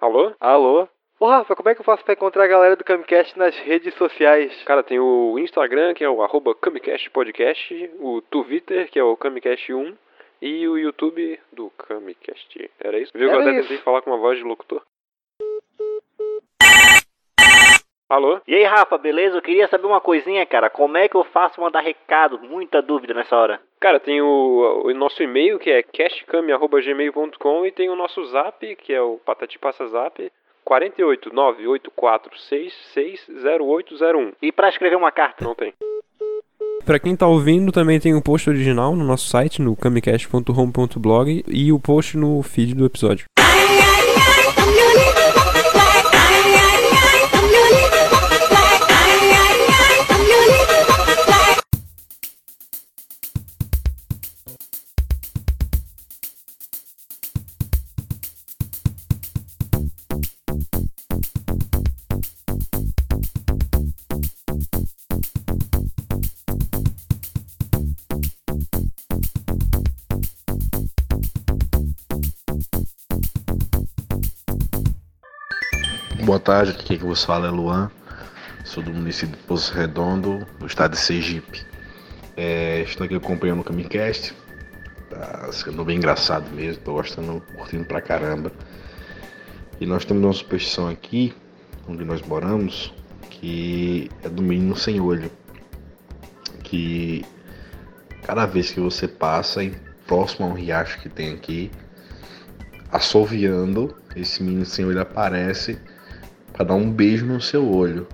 Alô? Alô? Ô, Rafa, como é que eu faço pra encontrar a galera do Camcast nas redes sociais? Cara, tem o Instagram, que é o arroba Podcast, o Twitter, que é o Camicast1, e o YouTube do Camicast. Era isso? Viu que eu até isso. tentei falar com uma voz de locutor? Alô? E aí, Rafa, beleza? Eu queria saber uma coisinha, cara. Como é que eu faço mandar recado? Muita dúvida nessa hora. Cara, tem o, o nosso e-mail, que é castcam.gmail.com e tem o nosso zap, que é o Patati Passa Zap, 48984660801. E pra escrever uma carta? Não tem. Pra quem tá ouvindo, também tem o post original no nosso site, no camicast.home.blog e o post no feed do episódio. Boa tarde, aqui que vos fala é Luan, sou do município de Poço Redondo, do estado de Sergipe. É, estou aqui acompanhando o Camicast, tá sendo bem engraçado mesmo, tô gostando, curtindo pra caramba. E nós temos uma superstição aqui, onde nós moramos, que é do menino sem olho. Que cada vez que você passa em próximo a um riacho que tem aqui, assoviando, esse menino sem olho aparece para dar um beijo no seu olho.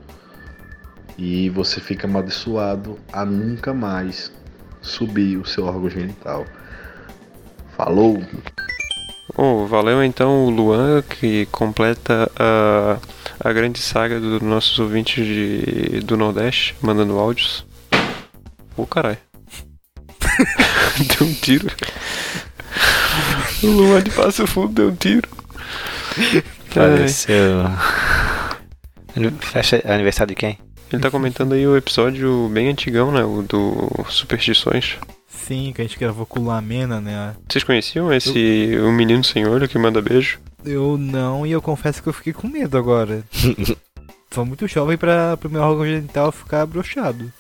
E você fica amaldiçoado a nunca mais subir o seu órgão genital. Falou! Oh, valeu então o Luan, que completa a, a grande saga dos nossos ouvintes de, do Nordeste, mandando áudios. Ô caralho. deu um tiro. O Luan de Passo Fundo deu um tiro. Faleceu. Fecha aniversário de quem? Ele tá comentando aí o episódio bem antigão, né? O do Superstições. Sim, que a gente gravou com o Lamena, né? Vocês conheciam esse O Menino Sem Olho que manda beijo? Eu não, e eu confesso que eu fiquei com medo agora. Sou muito jovem pra pro meu órgão genital ficar broxado.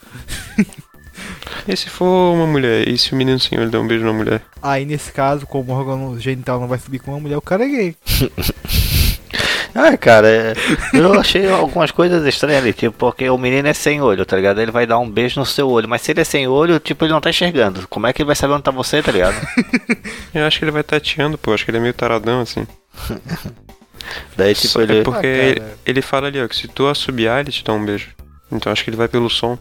E se for uma mulher? E se o Menino Sem Olho der um beijo na mulher? Aí nesse caso, como o órgão genital não vai subir com uma mulher, o cara é gay. Ah, cara, é- eu achei algumas coisas estranhas ali, tipo, porque o menino é sem olho, tá ligado? Ele vai dar um beijo no seu olho, mas se ele é sem olho, tipo, ele não tá enxergando. Como é que ele vai saber onde tá você, tá ligado? Eu acho que ele vai tateando, pô. Acho que ele é meio taradão, assim. Daí, tipo, Só- ele. É porque Ah, ele, ele fala ali, ó, que se tu assobiar, ele te dá um beijo. Então acho que ele vai pelo som.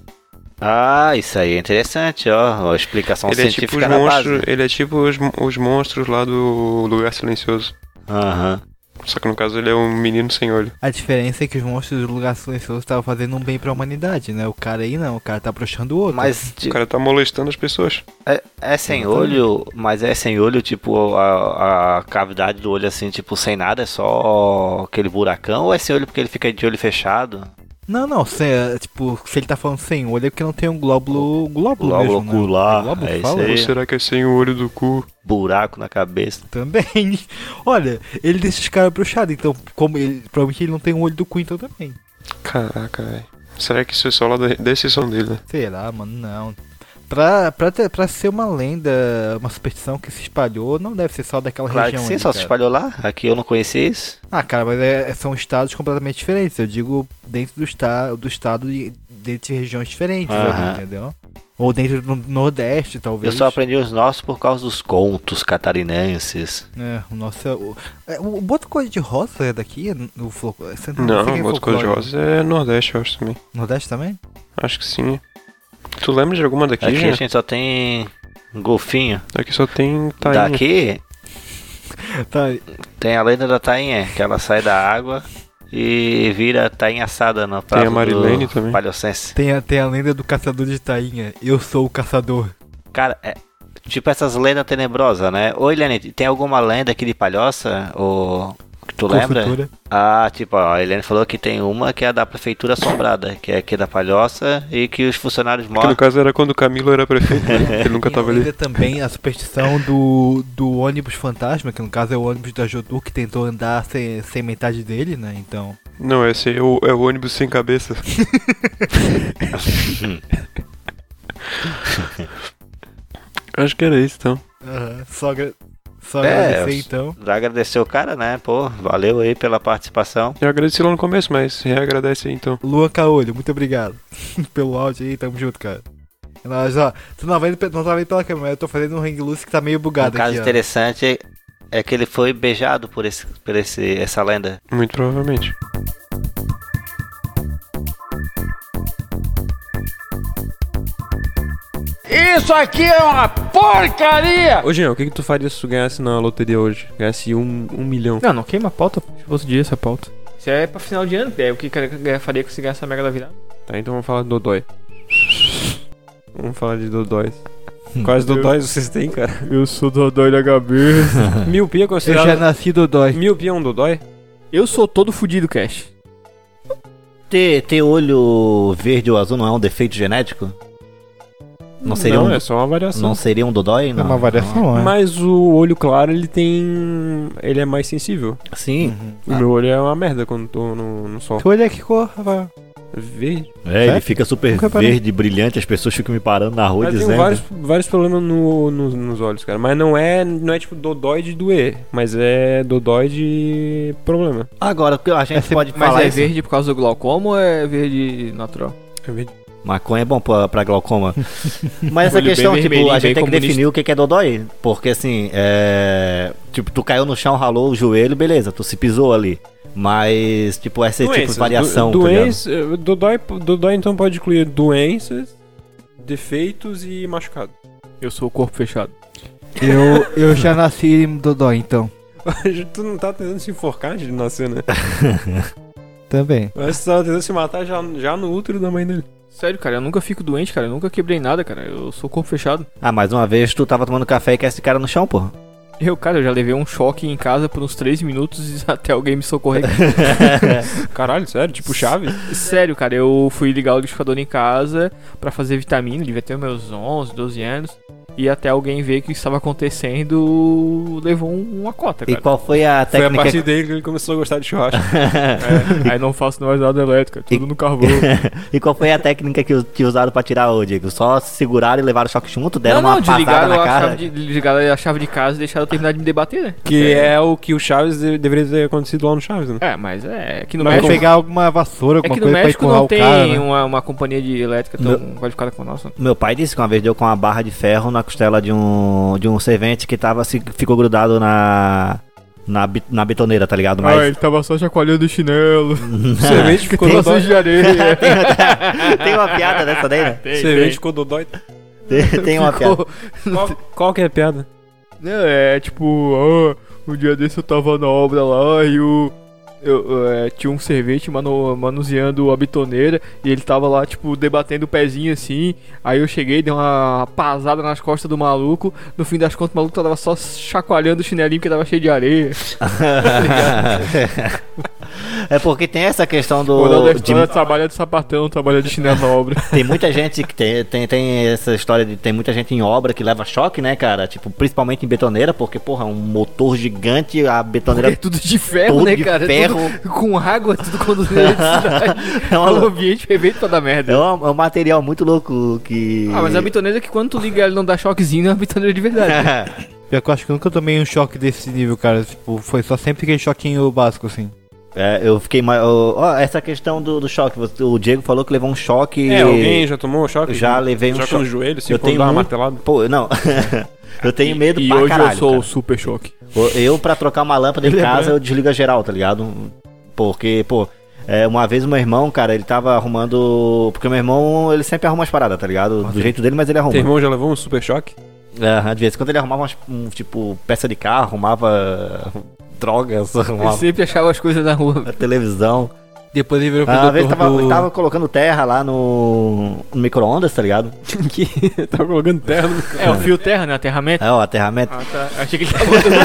Ah, isso aí é interessante, ó. A explicação ele é tipo científica na monstros. base. Ele é tipo os, os monstros lá do Lugar Silencioso. Aham. Só que no caso ele é um menino sem olho. A diferença é que os monstros do lugar silencioso estavam fazendo um bem pra humanidade, né? O cara aí não, o cara tá broxando o outro. Mas, O cara tá molestando as pessoas. é, é sem Exatamente. olho, mas é sem olho, tipo, a, a cavidade do olho assim, tipo, sem nada, é só aquele buracão, ou é sem olho porque ele fica de olho fechado? Não, não, se, é, tipo, se ele tá falando sem olho é porque não tem um glóbulo. Glóbulo, Glóbulo mesmo, né? ocular, É glóbulo, é fala? aí. Ou será que é sem o olho do cu? Buraco na cabeça. Também. Olha, ele deixa os caras broxados, então, como ele. Provavelmente ele não tem um olho do cu, então também. Caraca, velho. Será que isso é só lá da decisão dele, né? Será, mano? Não. Pra, pra, ter- pra ser uma lenda, uma superstição que se espalhou, não deve ser só daquela Claro que região. sim, ali, só se cara. espalhou lá. Aqui eu não conhecia isso. Ah, cara, mas é- são estados completamente diferentes. Eu digo dentro do, esta, do estado e dentro de regiões diferentes, ali, entendeu? Ou dentro do Nordeste, Eu talvez. só aprendi os nossos por causa dos contos catarinenses. É, o nosso. é O, é, o Boto Cor de Rosa é daqui? O você Não, fica em Boto Cor de. Rosa é Nordeste, eu acho também. Nordeste também? Acho que sim. Tu lembra de alguma daqui, Aqui a gente? só tem golfinho. Daqui só tem tainha. Daqui, Tá, Tem a lenda da tainha, que ela sai da água e vira tainha assada no prato a Marilene também. Palhocense. tem, a, tem a lenda do caçador de tainha. Eu sou o caçador. Cara, é tipo essas lendas tenebrosas, né? Ô, Eliane, tem alguma lenda aqui de palhoça? Ou tu lembra? Ah, tipo, ó, a Eliane falou que tem uma que é a da prefeitura assombrada, que é aqui da palhoça e que os funcionários Que no morrem. caso era quando o Camilo era prefeito, né? Ele nunca Tem a tava ali. lenda também a superstição do, do ônibus fantasma, que no caso é o ônibus da Jodu que tentou andar sem, sem metade dele, né? Então. Não, esse é o, é o ônibus sem cabeça. Acho que era isso, então. aham, só agra- só É, agradecer então. Já agradecer o cara, né? Pô, valeu aí pela participação. Eu agradeci lá no começo, mas reagradece aí então. Luan Caolho, muito obrigado pelo áudio aí, tamo junto, cara. Nós, ó, tu não, vendo, pe- não tá vendo pela câmera, mas eu tô fazendo um hang loose que tá meio Um bugado caso aqui, ó. interessante é que ele foi beijado por, esse, por esse, essa lenda. Muito provavelmente. Ô, Jean, o que, que tu faria se tu ganhasse na loteria hoje? Ganhasse um, um milhão. Não, não queima a pauta, eu outro dia essa pauta. Isso é pra final de ano, é o que cara faria que você ganhar essa mega da virada. Tá, então vamos falar de Dodói. Vamos falar de Dodóis. Quais Dodóis vocês têm, cara? Eu sou Dodói da cabeça. Miopia é Eu já considerado... nasci Dodói. Miopia é um Dodói? Eu sou todo fudido, Cash. Ter, ter olho verde ou azul não é um defeito genético? Não seria Não, um, é só uma variação. não seria um dodói? É Não. uma variação, é. Mas o olho claro, ele tem... Ele é mais sensível. Sim. Uhum. O meu olho é uma merda quando tô no, no sol. Tu olha que cor, Rafael. Verde. É, ele fica super verde, brilhante, as pessoas ficam me parando na rua Mas tem dizendo. vários, vários problemas no, no- nos olhos, cara. Mas não é, não é tipo dodói de doer, mas é dodói de problema. Agora, a gente Essa- pode Mas falar é isso. verde por causa do glaucoma ou é verde natural? É verde. Maconha é bom pra, pra glaucoma. Mas essa questão, tipo, a gente tem que comunista. definir o que que é dodói. Porque assim, é. Tipo, tu caiu no chão, ralou o joelho, beleza, tu se pisou ali. Mas, tipo, essa tipo de Doenças. variação, Do, tá ligado? doença, eh, dodói, dodói então pode incluir doenças, defeitos e machucado. Eu sou o corpo fechado. Eu, eu já nasci Dodói, então. tu não tá tentando se enforcar antes de nascer, né? Também. Mas tu tava tentando se matar já, já no útero da mãe dele. Sério, cara, eu nunca fico doente, cara. Eu nunca quebrei nada, cara. Eu sou corpo fechado. Ah, mais uma vez tu tava tomando café e quer esse cara no chão, porra. Eu, cara, eu já levei um choque em casa por uns 3 minutos até alguém me socorrer. Caralho, sério? Tipo chave? Sério, cara, eu fui ligar o liquidificador em casa pra fazer vitamina, devia ter meus 11, 12 anos. E até alguém ver que isso estava acontecendo, levou um- uma cota, E cara. qual foi a Foi a técnica? partir dele que ele começou a gostar de churrasco. É, aí não faço mais nada elétrico, é tudo no carvão. e qual foi a técnica que, que usaram pra tirar o Diego? Só seguraram e levaram o choque junto, deram não, não, uma passada desligaram na a, cara. de, desligaram a chave de casa e deixaram eu terminar de me debater, né? que é o que o Chaves de- deveria ter acontecido lá no Chaves, né? É, mas é, aqui no Vai México. pegar alguma vassoura, É alguma que no coisa pra México empurrar não o tem cara, né? uma, uma companhia de elétrica tão qualificada como a nossa. Meu pai disse que uma vez deu com uma barra de ferro na costela de um, de um servente que tava, se, ficou grudado na, na, na betoneira, tá ligado? Mas Ah, ele tava só chacoalhando o chinelo. Semente ficou dodói. de areia. tem uma piada dessa daí, né? Tem, Semente tem. ficou dodói. Tem, tem uma piada. Ficou- Qual, qual que é a piada? Não, é tipo, ah, um dia desse eu tava na obra lá e o. Eu, é, tinha um servente manu, manuseando a bitoneira e ele tava lá, tipo, debatendo o pezinho assim. Aí eu cheguei, dei uma pasada nas costas do maluco. No fim das contas, o maluco tava só chacoalhando o chinelinho porque tava cheio de areia. é porque tem essa questão O do. da de- história trabalha de sapatão, trabalha de chinelo na obra. tem muita gente que tem, tem, tem essa história de. Tem muita gente em obra que leva choque, né, cara? Tipo, principalmente em betoneira, porque, porra, um motor gigante, a É betoneira. tudo de ferro, Tudo né, de cara? ferro. Com água, tudo conduzindo eletricidade. É É um uma- ambiente perfeito pra dar merda. É um, é um material muito louco que. Ah, mas a bitoneira que quando tu liga ela não dá choquezinho, é uma bitoneira de verdade. Pior que eu acho que eu nunca tomei um choque desse nível, cara. Tipo, foi só sempre aquele choquinho básico, assim. É, eu fiquei mais. Ó, essa questão do, do choque. O Diego falou que levou um choque. É, alguém já tomou choque? Já levei um choque choque. no joelho, assim, Eu tenho dar uma martelada. Pô, não. eu tenho medo e pra hoje caralho. eu sou cara. o super choque. Eu, pra trocar uma lâmpada em é casa, eu desligo a geral, tá ligado? Porque, pô. É, uma vez o meu irmão, cara, ele tava arrumando. Porque o meu irmão, ele sempre arruma as paradas, tá ligado? Do jeito dele, mas ele arruma. Teu irmão já levou um super choque? Aham, de vez em quando ele arrumava umas, um, tipo, peça de carro, arrumava drogas, arrumava sempre achava as coisas na rua. a televisão. Depois ele virou pro Ah, Uma vez doutor tava, do... tava colocando terra lá no, no micro-ondas, tá ligado? que tava colocando terra no É, o fio terra, né? Aterramento. É, o aterramento. Ah, tá. Achei que ele tava botando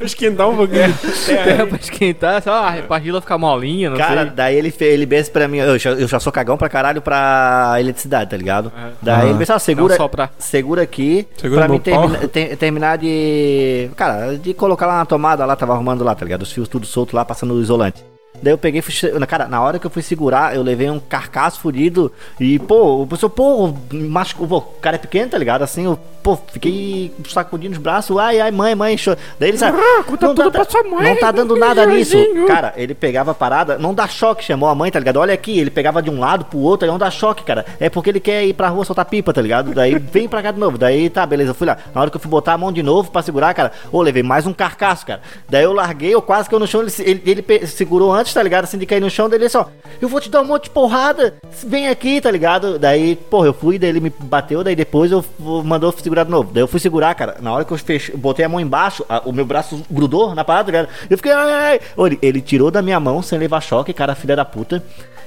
esquentar um pouquinho. terra pra esquentar, só ah, pra Gila ficar molinha, não Cara, sei. daí ele, ele pensa pra mim, eu já, eu já sou cagão pra caralho pra eletricidade, tá ligado? Aham. Daí ele pensa, ah, segura, Não pra... segura aqui Segura pra mim termina- te- terminar de. Cara, de colocar lá na tomada, lá, tava arrumando lá, tá ligado? Os fios tudo solto lá, passando o isolante. Daí eu peguei, fui, cara, na hora que eu fui segurar, eu levei um carcaço fudido e, pô, o pessoal, pô, machucou, o cara é pequeno, tá ligado? Assim, eu, pô, fiquei sacudindo os braços, ai, ai, mãe, mãe, cho... Daí ele sabe, não, tudo tá, pra sua mãe, não tá dando nada nisso. Cara, ele pegava a parada, não dá choque, chamou a mãe, tá ligado? Olha aqui, ele pegava de um lado pro outro, ele não dá choque, cara. É porque ele quer ir pra rua soltar pipa, tá ligado? Daí vem pra cá de novo. Daí tá, beleza, eu fui lá. Na hora que eu fui botar a mão de novo pra segurar, cara, ô, levei mais um carcaço, cara. Daí eu larguei, eu quase que eu no chão, ele, ele, ele segurou antes, tá ligado? Assim de cair no chão, daí ele só, eu vou te dar um monte de porrada, vem aqui, tá ligado? Daí, porra, eu fui, daí ele me bateu, daí depois eu eu- mandou segurar de novo. Daí eu fui segurar, cara. Na hora que eu fechei, botei a mão embaixo, a- o meu braço grudou na parada, tá ligado? Eu fiquei, ai, ai, Ele, ele tirou da minha mão sem levar choque, cara, filha da puta.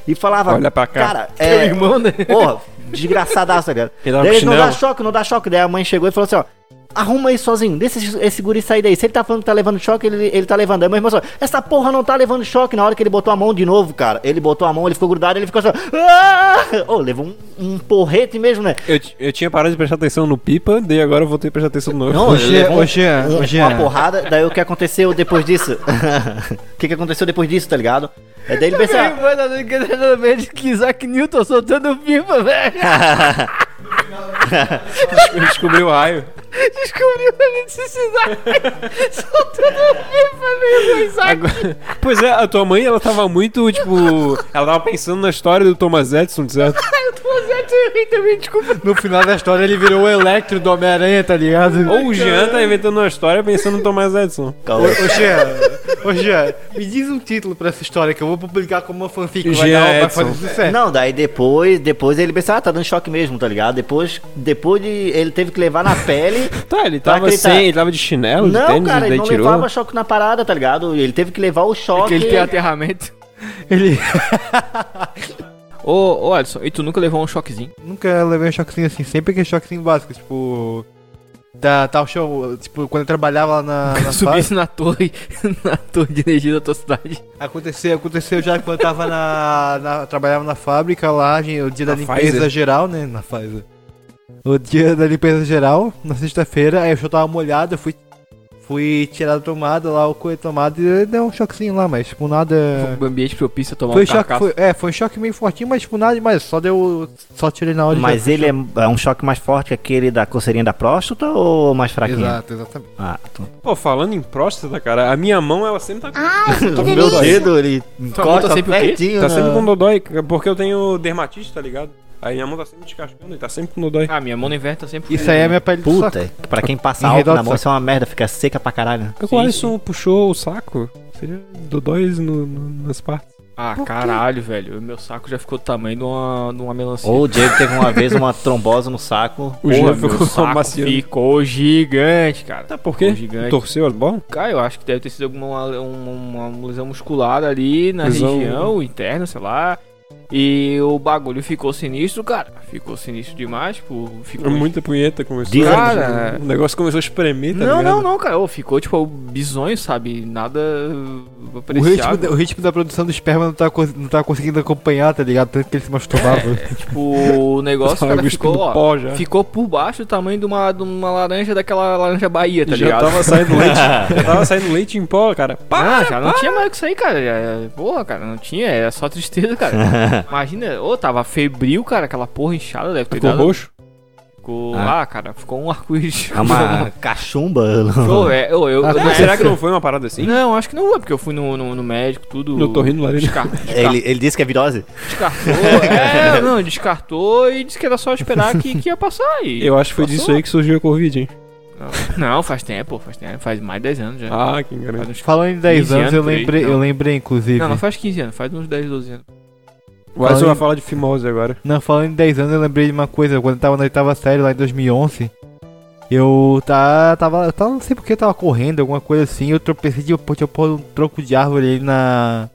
E falava, Olha pra cá. cara, Teu é. irmão, né? Porra, desgraçadaço, tá? Ele dava Daí ele não dá choque, não dá choque. Daí a mãe chegou e falou assim, ó. Arruma aí sozinho, deixa esse, esse guri sair daí. Se ele tá falando que tá levando choque, ele, ele tá levando. Aí meu irmão falou, essa porra não tá levando choque. Na hora que ele botou a mão de novo, cara, ele botou a mão, ele ficou grudado, ele ficou assim, ah! Ô, levou um, um porrete mesmo, né? Eu, eu tinha parado de prestar atenção no pipa, daí agora eu voltei a prestar atenção no Não, um- ô, Jean. uma porrada. Daí o que aconteceu depois disso? O que, que aconteceu depois disso, tá ligado? É daí ele pensou, Mano, que Isaac Newton soltando pipa, velho. Descobriu o raio. Descobriu a necessidade. soltando pipa mesmo, Isaac. Agora- pois é, a tua mãe, ela tava muito, tipo. Ela tava pensando na história do Thomas Edison, certo? Tô fazendo errei também, desculpa. No final da história ele virou o Electro do Homem-Aranha, tá ligado? Ou o Jean tá inventando uma história pensando no Thomas Edison. Ô, calma. ô Jean, ô Jean, me diz um título pra essa história que eu vou publicar como uma fanfic. Vai, Jean dar, vai Edson. fazer sucesso. Não, daí depois, depois ele pensou, ah, tá dando choque mesmo, tá ligado? Depois, depois de ele teve que levar na pele. Tá, ele Pra tava acreditar. sem, ele tava de chinelo, de não, tênis, cara, ele não tirou. levava choque na parada, tá ligado? Ele teve que levar o choque. Porque ele tem aterramento. Ele Ô, ô, Alisson, e tu nunca levou um choquezinho? nunca levei um choquezinho assim, sempre aquele choquezinho básico, tipo. Da tal show, tipo, quando eu trabalhava lá na, na. Subisse na torre, na torre de energia da tua cidade. Aconteceu, aconteceu já quando eu tava na, na- trabalhava na fábrica lá, gente, o dia da Na limpeza Pfizer? geral, né? Na Pfizer. O dia da limpeza geral, na sexta-feira, aí o show tava molhado, eu fui, fui tirar da tomada lá, o coelho tomada e deu um choquezinho lá, mas tipo nada. O ambiente propício a tomar Foi um choque, foi, é, foi um choque meio fortinho, mas tipo nada demais, só deu. Só tirei na hora Mas ele é, é um choque mais forte que aquele da coceirinha da próstata ou mais fraquinho? Exato, exatamente. Ah, então. Pô, falando em próstata, cara, a minha mão, ela sempre tá, o meu dedo, ele mão tá encosta sempre o quê? pertinho. tá na- sempre com dodói, porque eu tenho dermatite, tá ligado? Aí minha mão tá sempre descascando e tá sempre com dodói. Ah, minha mão no inverno tá sempre Isso aí é minha pele do saco. Puta, pra quem passa álcool na do mão, isso é uma merda, fica seca pra caralho. É Sim, o Alisson puxou o saco, seria dodóis no, no- nas partes. Ah, caralho, velho. O meu saco já ficou do tamanho de uma, de uma melancia. Ou o Diego teve uma vez uma trombose no saco. O meu ficou saco amaciando. ficou gigante, cara. Tá, por Ficou quê? gigante. Torceu as bolas? Cara, eu acho que deve ter sido alguma uma, uma lesão muscular ali na Lesão- região interna, sei lá. E o bagulho ficou sinistro, cara. Ficou sinistro demais, tipo, ficou. Muita punheta começou. Cara, o negócio começou a espremer, tá não, ligado? não, não, cara. Ô, ficou tipo bizonho, sabe? Nada uh, O ritmo, apreciável. o ritmo da produção do esperma não tá, não tá conseguindo acompanhar, tá ligado? Tanto que ele se masturbava. É, tipo, o negócio, cara, ficou, ó, pó já. ficou por baixo do tamanho de uma, de uma laranja daquela laranja Bahia, tá já ligado? tava saindo leite. já tava saindo leite em pó, cara. Pá! Ah, já não tinha mais o que sair, cara. Já- porra, cara, não tinha, era só tristeza, cara. Imagina, ô, tava febril, cara, aquela porra inchada, deve ter Ficou dado. roxo? Ficou, Ah. ah. cara, ficou um arco-íris. É uma cachumba. Ô, é, ô, eu, Ah, eu- Mas será que não foi uma parada assim? Não, acho que não foi, porque eu fui no, no, no médico, tudo. No torrino laranja. descar- descar- Ele, ele disse que é virose? Descartou. é, não, descartou e disse que era só esperar que, que ia passar. E Eu acho que foi passou. disso aí que surgiu a Covid, hein? Não, faz tempo, faz tempo. Faz mais de 10 anos já. Ah, que Faz uns- Falando em 10 15 anos, eu por aí, lembrei, não. eu lembrei, inclusive. Não, não faz 15 anos, faz uns 10, 12 anos. Falando- vai falar de fimose agora. Não, falando em 10 anos, eu lembrei de uma coisa. Quando eu tava na oitava série, lá em 2011, eu tá, tava, eu tava, não sei porque eu tava correndo, alguma coisa assim. Eu tropecei de eu tinha pôr um tronco de árvore ali na.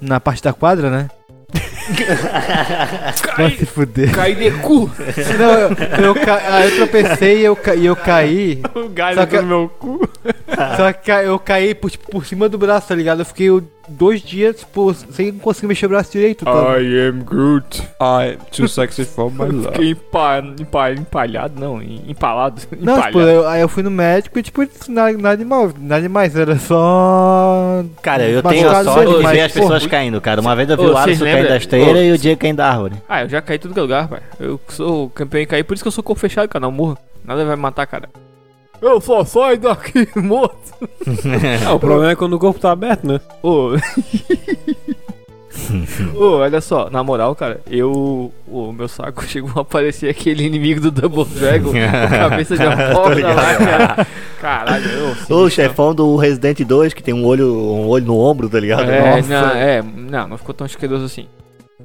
Na parte da quadra, né? Vai se fuder. Cai de cu. Não, eu, eu, ca- eu tropecei e eu, ca- e eu caí. O galho Só que- do meu cu. Só que eu caí por, tipo, por cima do braço, tá ligado? Eu fiquei dois dias, tipo, sem conseguir mexer o braço direito. Tá? I am Groot. I'm too sexy for my love. Fiquei empa, empa, empalhado, não, em- empalado. Não, tipo, empalhado. eu- aí eu fui no médico e, tipo, nada, nada demais, nada demais, era só. Cara, eu tenho a sorte de ver as pô, pessoas caindo, cara. Uma vez eu vi o Alisson cair lembram- da esteira Ô, e o Diego caindo da árvore. Ah, eu já caí em tudo que é lugar, pai. Eu sou campeão em cair, por isso que eu sou corpo fechado, cara. Não morro. Nada vai me matar, cara. Eu só saio daqui morto. Ah, o problema é quando o corpo tá aberto, né? Ô. Ô, olha só, na moral, cara, eu. O meu saco chegou a aparecer aquele inimigo do Double Dragon com cabeça de abóbora lá, cara. Caralho, eu. O chefão do Resident 2 que tem um olho, um olho no ombro, tá ligado? É, Nossa. não, é, não, não ficou tão asqueroso assim.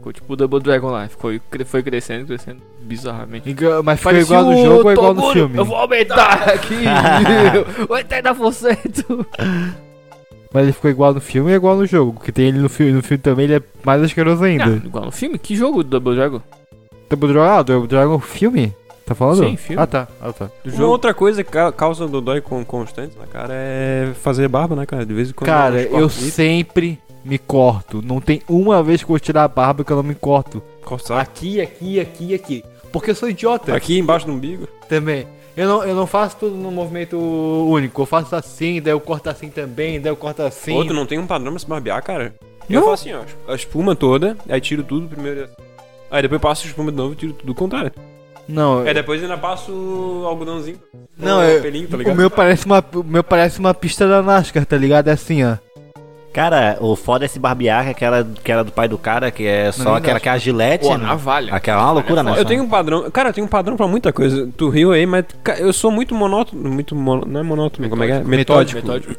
Ficou tipo o Double Dragon lá. Ficou, foi crescendo, crescendo bizarramente. Igual- Mas ficou Parecia igual no jogo ou igual no filme? Eu vou aumentar aqui. 80%. Mas ele ficou igual no filme e igual no jogo. Porque tem ele no filme, no filme também ele é mais asqueroso ainda. Não, igual no filme? Que jogo do Double Dragon? Double Dragon, ah, Double Dragon filme? Tá falando? Sim, filme. Ah, tá. Ah, tá. Do Uma jogo. outra coisa que ca- causa dodói com constante na cara é fazer barba, né, cara? De vez em quando. Cara, eu sempre me corto. Não tem uma vez que eu vou tirar a barba que eu não me corto. Coçar. Aqui, aqui, aqui, aqui. Porque eu sou idiota Aqui embaixo do umbigo. também. Eu não, eu não faço tudo num movimento único. Eu faço assim, daí eu corto assim também, daí eu corto assim. Tu não tem um padrão pra se barbear, cara? Eu Não. faço assim, ó. A espuma toda, aí tiro tudo primeiro. Aí depois passo a espuma de novo e tiro tudo o contrário. Não, Aí depois ainda passo o algodãozinho. Não, eu- pelinho, tá o meu parece uma, o meu parece uma pista da NASCAR, tá ligado? É assim, ó. Cara, o foda é esse barbear, que aquela que era do pai do cara, que é só Não, aquela não. que é a gilete. Pô, né? navalha. Aquela é uma loucura, né? Eu tenho um padrão. Cara, eu tenho um padrão pra muita coisa. Tu riu aí, mas eu sou muito monótono. Muito mono, Não é monótono, como é que é? Metódico. Metódico.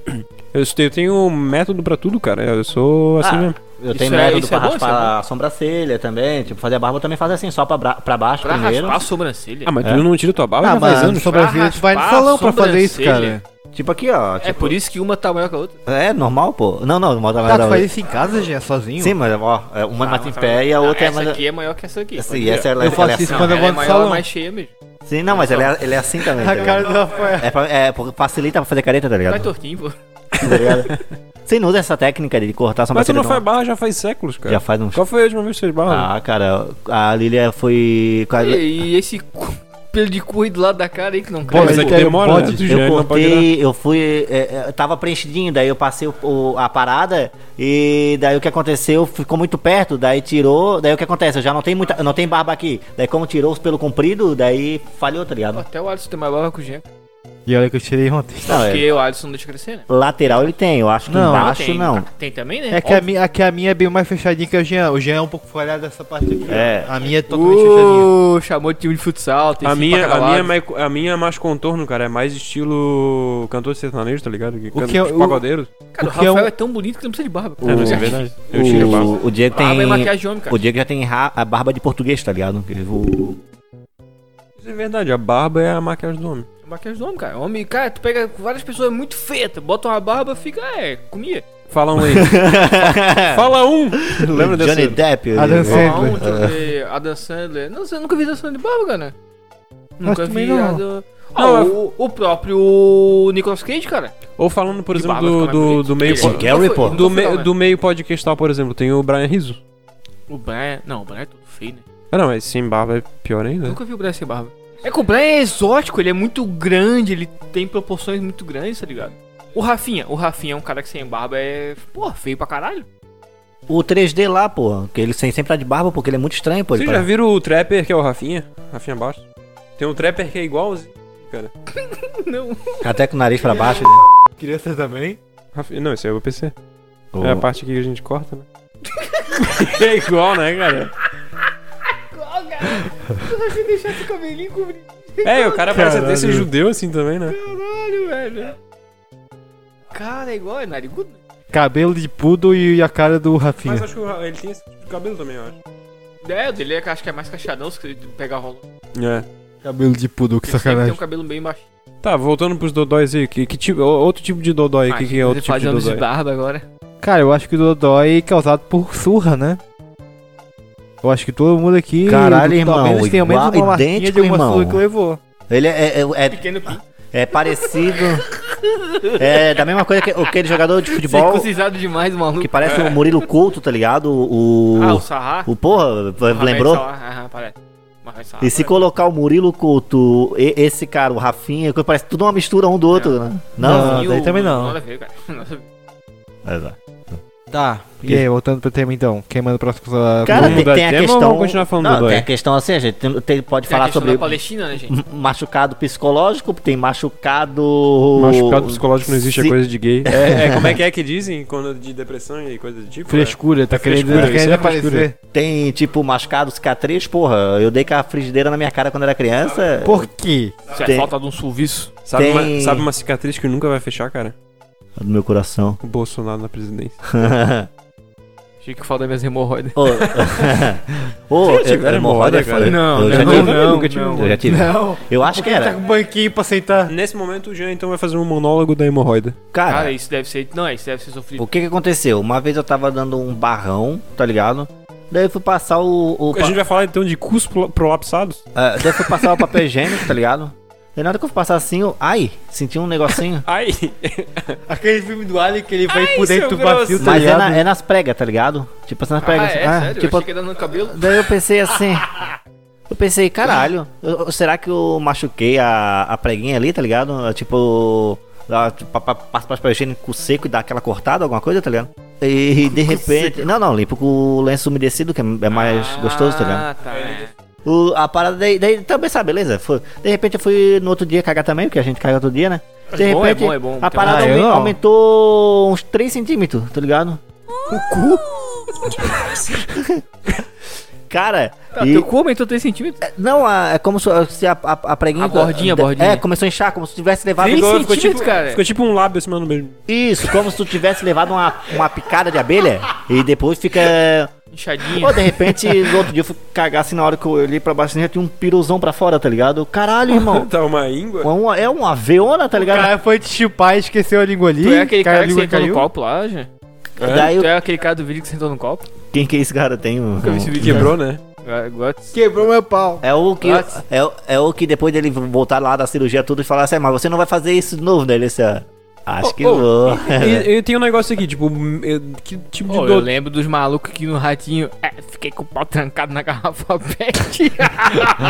Eu, eu tenho um método pra tudo, cara. Eu sou assim Ah, mesmo. Eu tenho Isso é- método isso pra é bom, raspar isso é bom. a sobrancelha também. Tipo, fazer a barba eu também faz assim, só pra, pra baixo Pra primeiro. raspar a sobrancelha. Ah, mas É? tu não tira tua barba Ah, mas anos. sobrancelha tu vai no a salão pra fazer isso, cara. Tipo aqui, ó. É Tipo, por isso que uma tá maior que a outra. é normal, pô. Não, não, moda Tá, tu faz isso em casa, já, sozinho? Sim, mas ó, é uma é mais em pé e a Não, outra é essa mais. aqui é maior que essa aqui. Sim, essa ela, Eu faço é isso assim. Quando eu vou é no maior, salão. mais cheia mesmo. Sim, não, mas ele é, ele é assim também. tá A cara ligado? do Rafael. É, é, facilita pra fazer careta, tá Vai ligado? tortinho, pô. Tá ligado? Você não usa essa técnica de cortar a Mas tu sobrancelha não de faz barra já faz séculos, cara. Já faz uns. Qual foi a última vez que você fez barra? Ah, cara, a Lilia foi. E, e esse pelo de cu do lado da cara aí que não cresce. mas mas é que demora, pode- né? Eu cortei, eu fui. É, é, tava preenchidinho, daí eu passei o- o- a parada e daí o que aconteceu ficou muito perto, daí tirou, daí o que acontece? Eu já não tenho muita. Não tem barba aqui. Daí como tirou os pelo comprido, daí falhou, tá ligado? Até o Alisson tem mais barba que o Jean. E olha que eu tirei ontem. Não, é, Porque o Alisson não deixa crescer, né? lateral ele tem, eu acho que Não, embaixo tem, não. Tem também, né? É que a minha, a que a minha é bem mais fechadinha que o Jean. O Jean é um pouco falhado dessa parte aqui. É. A minha é totalmente fechadinha. Uh, chamou de time de futsal. Tem A minha, a, minha é mais, a minha é mais contorno, cara. É mais estilo cantor de sertanejo, tá ligado? Que canta que é os o- pagodeiros. Cara, o o é Rafael um- é tão bonito que não precisa de barba. É, mas é verdade. Eu tiro a barba. O, o Diego tem. Barba é maquiagem de homem, cara. O Diego já tem a barba de português, tá ligado? O- Isso é verdade. A barba é a maquiagem do homem. É maquiagem do homem, cara. Homem, cara, tu pega várias pessoas muito feias, tu bota uma barba, fica, é, comia. Fala um aí. Fala um! Lembra dessa? Johnny Depp. Adam Sandler. Fala um, deixa eu ver, Adam Sandler. Não, eu nunca vi Adam Sandler de barba, cara. Nunca vi não. Adam... Ah, Não, o, o próprio Nicolas Cage, cara. Ou falando, por De exemplo, barba do, do, do meio... Nunca foi- pô. Do, me, né? do meio podcastal, por exemplo, tem o Brian Rizzo. O Brian... Não, o Brian é todo feio, né? Ah, não, mas sem barba é pior ainda. Nunca vi o Brian sem barba. É que o Brian é exótico, ele é muito grande, ele tem proporções muito grandes, tá ligado? O Rafinha, o Rafinha é um cara que sem barba é, pô, feio pra caralho. O 3D lá, pô. Que ele sem- sempre tá de barba, porque ele é muito estranho, pô. Vocês já parece- viram o Trapper, que é o Rafinha? Rafinha Baixo? Tem um Trapper que é igualzinho, cara. Não. Até com o nariz pra baixo. né? Criança também? Rafinha... Não, esse é o PC. O- É a parte que a gente corta, né? é igual, né, cara? Se deixar esse cabelinho cobrir. É, o cara parece até ser judeu assim também, né? Caralho, velho. Cara, é igual, é narigudo. Cabelo de poodle e a cara do Mas Rafinha. acho que o ele tem esse tipo de cabelo também, eu acho. É, o dele é, acho que é mais cacheadão, se pegar rolo. É. Cabelo de pudu, que Ele sempre tem sacanagem. um cabelo bem baixo. Tá, voltando pros dodóis aí. Que, que tipo, o- outro tipo de dodói. O que, que é outro tipo de faz anos de dodói? barba agora. Cara, eu acho que o Dodói é causado por surra, né? Eu acho que todo mundo aqui. Caralho, irmão, menos tem ao menos uma marquinha de irmão. que levou. Ele é, é, é, Pequeno pinto. é parecido. É da mesma coisa que aquele jogador de futebol Circuncisado demais, o maluco. que parece o Murilo Couto, tá ligado? O. Ah, o Sarra. O porra, Mohamed lembrou? Aham, parece. E se colocar o Murilo Couto, e- esse cara, o Rafinha, que parece tudo uma mistura um do outro, né? Não? Não. Daí o- também não. Nada a ver, cara. Nada a ver. Exato. Tá. E aí, voltando pro tema então. Quem manda o próximo? Cara, Vamos tem, tem a questão. vamos continuar falando não, do tem a questão assim, a gente tem, tem- pode Tem falar sobre da Palestina, né, gente? machucado psicológico, tem machucado. Machucado psicológico não existe, Se- é coisa de gay. É, é, como é que é que dizem quando de depressão e coisa do tipo? Frescura, tá querendo, frescura, tá isso querendo é aparecer. frescura. Tem tipo machucado cicatriz, porra. Eu dei com a frigideira na minha cara quando era criança. Por quê? Isso é falta de um serviço. Sabe, Tem- uma, sabe uma cicatriz que nunca vai fechar, cara? Do meu coração. O Bolsonaro na presidência. Achei que falta minhas hemorroidas. Ô, Ô, Já tiveram hemorroida, cara? Não, eu já não, tive. não, nunca tive não. Eu já tive. Não. Eu acho que Tá era. com um banquinho pra sentar. Nesse momento o Jean então vai fazer um monólogo da hemorroida. Cara, Cara, isso deve ser. Não, isso deve ser sofrido. o que que aconteceu? Uma vez eu tava dando um barrão, tá ligado? Daí eu fui passar o. o A gente vai falar então de cus pro- prolapsados? Daí eu fui passar o papel higiênico, tá ligado? Daí na hora que eu fui passar assim, eu. Ai, senti um negocinho. Ai! Aquele filme do Alien que ele vai por seu dentro do vazio, tá Mas é, ligado? na- é nas pregas, tá ligado? Tipo assim, nas Ah, pregas. é, assim. Ah, sério? tipo, eu achei que no cabelo. Daí eu pensei assim. Eu pensei, caralho, eu- será que eu machuquei a, a preguinha ali, tá ligado? Tipo. tipo, pa- pa- Passa pra papel higiênico seco e dá aquela cortada, alguma coisa, tá ligado? E de repente. Não, não, limpo com o lenço umedecido, que é é mais gostoso, tá ligado? Ah, tá. é. O, a parada daí, daí também sabe, beleza. Foi, de repente eu fui no outro dia cagar também, porque a gente caga todo dia, né? De É bom, é repente bom, é bom. a Tem parada Ah, eu aume- não. aumentou uns 3 centímetros, tá ligado? O cu? Cara, Tá, e- teu cu aumentou 3 centímetros? não, a- é como se, a, a, a preguinha. A bordinha, a bordinha. É, começou a inchar, como se tivesse levado. Três Ficou, ficou tipo, centímetros, cara. ficou tipo um lábio acima do mesmo. Isso, como se tu tivesse levado uma, uma picada de abelha e depois fica. Inchadinha. Ou de repente, no outro dia eu fui cagar assim na hora que eu olhei pra baixo assim, já tinha um piruzão pra fora, tá ligado? Caralho, irmão. Tá uma íngua? É uma, é uma veona, tá O ligado? cara foi te chupar e esqueceu a língua ali. Tu é aquele cara, a que sentou no caiu. copo lá, já? Daí eu- Tu é aquele cara do vídeo que sentou no copo? Quem que é esse cara? Tem um. Nunca vi esse vídeo. Quebrou, né? É. Quebrou meu pau. É o que. What? É, o- é o que depois dele voltar lá da cirurgia tudo e falar assim, "Ah, mas você não vai fazer isso de novo, né? Ele disse, "Ah, acho que ô, vou. E, e tem um negócio aqui, tipo, eu- que tipo de eu dor. lembro dos malucos aqui no ratinho. É, fiquei com o pau trancado na garrafa pet.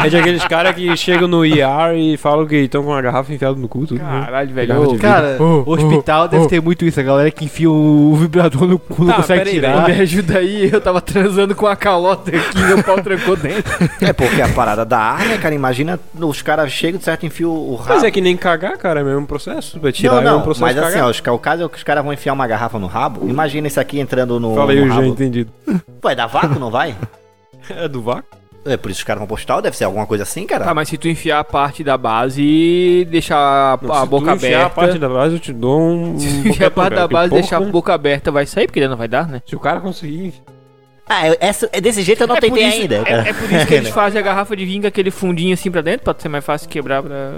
É de aqueles caras que chegam no ER e falam que estão com uma garrafa enfiada no cu. Tudo, né? Caralho, velho. De vidro. Cara, o hospital deve ter muito isso. A galera que enfia o vibrador no cu não Tá, consegue peraí, tirar. Me ajuda aí, eu tava transando com a calota aqui, meu pau trancou dentro. É porque a parada da ar, né, cara? Imagina os caras chegam, certo, enfiam o rabo. Mas é que nem cagar, cara, é o mesmo processo. Vai tirar não, é não, um processo mas de assim, cagar. ó, os, o caso é que os caras vão enfiar uma garrafa no rabo. Imagina isso aqui entrando no, Falei, no eu já rabo. entendido. Vai dar vácuo, não vai? É do vácuo? É por isso que os caras vão postar, deve ser alguma coisa assim, cara. Tá, mas se tu enfiar a parte da base e deixar a, Não, a se boca tu enfiar aberta. a parte da base, eu te dou um. Se tu enfiar a parte da base e deixar a boca aberta, vai sair, porque daí não vai dar, né? Se o cara conseguir. Ah, essa, é desse jeito eu não É tentei isso- ainda. É, cara. é por isso que eles fazem a garrafa de vinho com aquele fundinho assim pra dentro, pra ser mais fácil quebrar pra.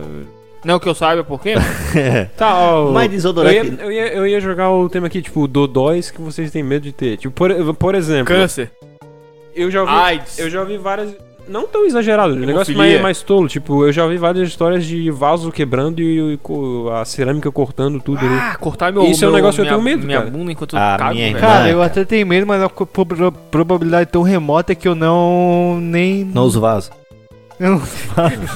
Não que eu saiba por quê. Tá, ó. Mais Eu desodorante. ia, eu, ia, eu ia jogar o tema aqui, tipo, dodóis que vocês têm medo de ter. Tipo, por, por exemplo, Câncer. eu já ouvi. AIDS. Eu já ouvi várias. Não tão exagerado, um negócio mais, mais tolo. Tipo, eu já ouvi várias histórias de vaso quebrando e, e a cerâmica cortando tudo ali. Ah, cortar meu Isso é um meu- negócio que eu minha, tenho medo, Minha cara. bunda enquanto eu Ah, cago, minha. Cara, Ah, eu até tenho medo, mas é pro- probabilidade tão remota que eu não nem. Não uso vaso. Eu não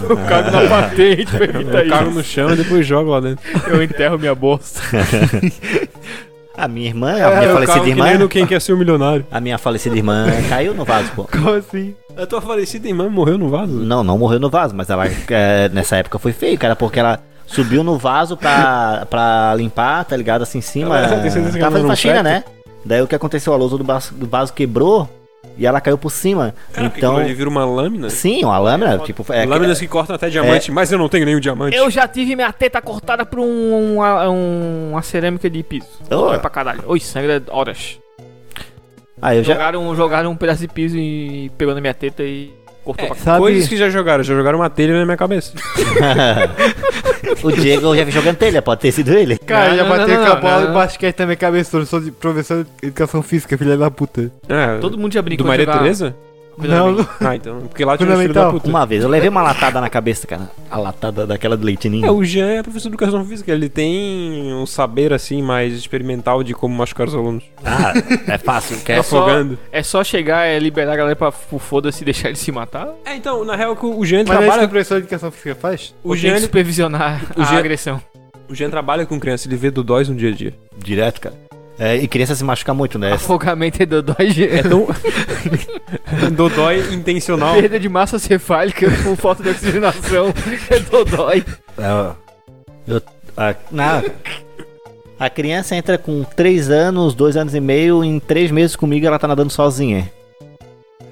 Eu cago na patente pra evitar Eu cago isso. no chão e depois jogo lá dentro. Eu enterro minha bolsa. A minha irmã, a É, minha eu falecida cago que irmã. nem no Quem Quer Ser o Milionário. A minha falecida irmã caiu no vaso, pô. Como assim? A tua falecida irmã morreu no vaso? Não, não morreu no vaso, mas ela é, nessa época foi feio, cara, porque ela subiu no vaso pra, pra limpar, tá ligado? Assim em cima. Ela- ela Tava fazendo faxina, né? Daí o que aconteceu? A lousa do vaso, do vaso quebrou e ela caiu por cima. Caraca, então. ele vira uma lâmina. Sim, uma lâmina, tipo. É, Lâminas que cortam até diamante, mas eu não tenho nenhum diamante. Eu já tive minha teta cortada por um, uma, um- uma cerâmica de piso. Oh. Dói pra caralho. Oi, sangra horas. Ah, eu já. Jogaram, jogaram um pedaço de piso e pegou na minha teta e cortou pra cá. Sabe, Coisas que já jogaram, já jogaram uma telha na minha cabeça. o Diego já vi jogando telha, pode ter sido ele. cara, Não, já não, bateu não, com a bola não. de basquete na minha cabeça. Eu sou de professor de educação física, filha da puta. É, Todo mundo já brincou do Maria jogar... Tereza? Não. Ah, então. Porque lá tinha um filho da Fundamental. puta. Uma vez, eu levei uma latada na cabeça, cara. A latada daquela de leitinho. É, o Jean é professor de educação física, ele tem um saber assim mais experimental de como machucar os alunos. Ah, é fácil. Quer É só, afogando. é só chegar, é liberar a galera pra pro foda-se e deixar ele se matar? É, então, na real, o Jean Mas é isso que trabalha. o professor de educação física faz? O Ou tem Jean, que supervisionar o a Jean- agressão? o Jean trabalha com criança, ele vê dodóis no dia a dia. direto, cara. É, e criança se machuca muito, né? Afogamento é dodói, É tão. dodói intencional. perda de massa cefálica por falta de oxigenação é dodói. É, eu, a, na, a criança entra com 3 anos, 2 anos e meio, em 3 meses comigo ela tá nadando sozinha.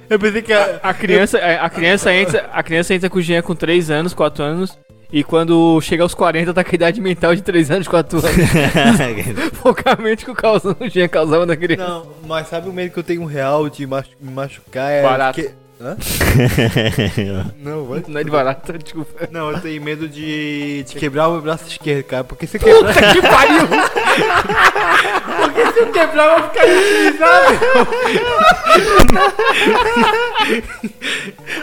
Eu pensei que a... A criança, é, a criança entra, a criança entra com o Jean com 3 anos, 4 anos. E quando chega aos 40, tá com a idade mental de 3 anos, 4 anos. Focamente que o, causa, o Jean causava na criança. Não, mas sabe o medo que eu tenho real de machu- me machucar? É Barato. que- Hã? Não, vai. Não é de barato, desculpa. Não, eu tenho medo de, de quebrar o meu braço esquerdo, cara. Porque se eu quebrar. que pariu! Porque se eu quebrar, eu vou ficar inutilizável.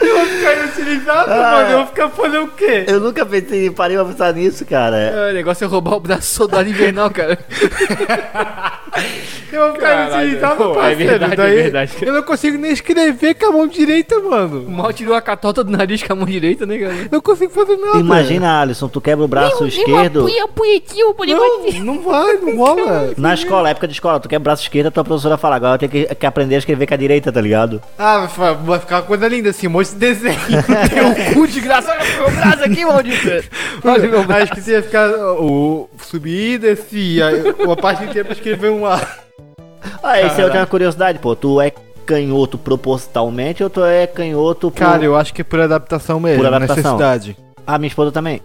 eu vou ficar inutilizável, mano. Eu vou ficar fazendo o quê? eu nunca pensei, parei pra pensar nisso, cara. É, o negócio é roubar o braço do soldado invernal, cara. Eu vou ficar pô, é parceiro. verdade, é Daí verdade. Eu não consigo nem escrever com a mão direita, mano. O mal tirou a catota do nariz com a mão direita, né, cara? Não consigo fazer nada. Imagina, Alisson, tu quebra o braço esquerdo. Não, não vai, não rola. Na escola, época de escola, tu quebra o braço esquerdo, a tua professora fala, agora tem que, que aprender a escrever com a direita, tá ligado? Ah, vai ficar- uma coisa linda assim, um monte de desenho. Teu cu de graça, olha pro meu braço aqui, maldito. Olha o meu braço. Acho que você ia ficar o subir e descer, uma parte inteira pra escrever um Ah, esse eu tenho uma curiosidade, pô. Tu é canhoto propositalmente ou tu é canhoto por... Cara, eu acho que é por adaptação mesmo, Por adaptação. necessidade. A minha esposa também.